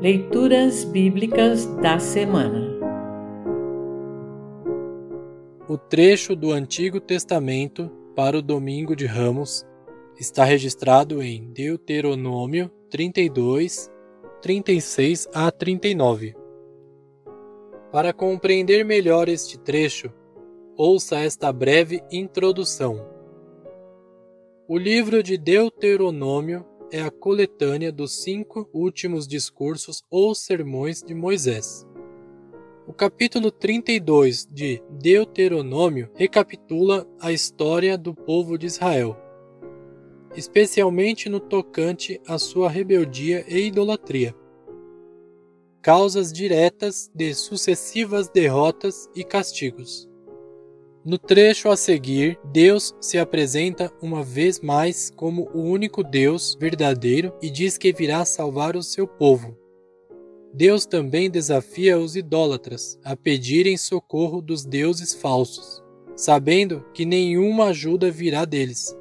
Leituras Bíblicas da Semana O trecho do Antigo Testamento para o Domingo de Ramos está registrado em Deuteronômio 32, 36 a 39. Para compreender melhor este trecho, ouça esta breve introdução. O livro de Deuteronômio é a coletânea dos cinco últimos discursos ou sermões de Moisés. O capítulo 32 de Deuteronômio recapitula a história do povo de Israel, especialmente no tocante à sua rebeldia e idolatria. Causas diretas de sucessivas derrotas e castigos. No trecho a seguir, Deus se apresenta uma vez mais como o único Deus verdadeiro e diz que virá salvar o seu povo. Deus também desafia os idólatras a pedirem socorro dos deuses falsos, sabendo que nenhuma ajuda virá deles.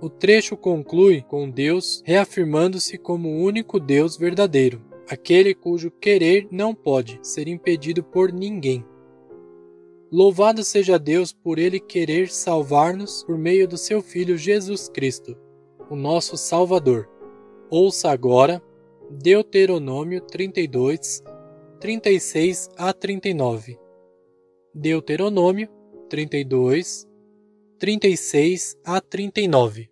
O trecho conclui com Deus reafirmando-se como o único Deus verdadeiro, aquele cujo querer não pode ser impedido por ninguém. Louvado seja Deus por Ele querer salvar-nos por meio do seu Filho Jesus Cristo, o nosso Salvador. Ouça agora Deuteronômio 32, 36 a 39. Deuteronômio 32, 36 a 39.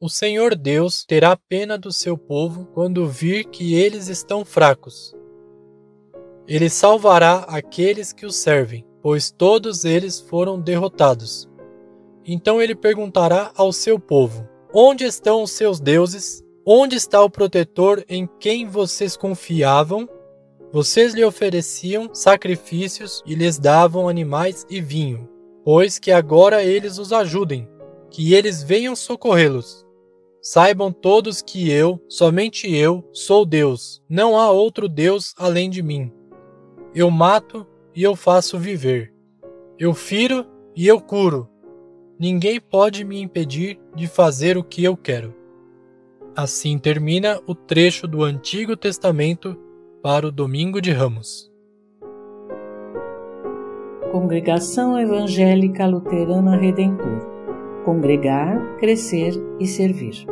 O Senhor Deus terá pena do seu povo quando vir que eles estão fracos. Ele salvará aqueles que o servem pois todos eles foram derrotados. Então ele perguntará ao seu povo: Onde estão os seus deuses? Onde está o protetor em quem vocês confiavam? Vocês lhe ofereciam sacrifícios e lhes davam animais e vinho, pois que agora eles os ajudem, que eles venham socorrê-los. Saibam todos que eu, somente eu, sou Deus, não há outro Deus além de mim. Eu mato e eu faço viver. Eu firo e eu curo. Ninguém pode me impedir de fazer o que eu quero. Assim termina o trecho do Antigo Testamento para o Domingo de Ramos. Congregação Evangélica Luterana Redentor Congregar, Crescer e Servir.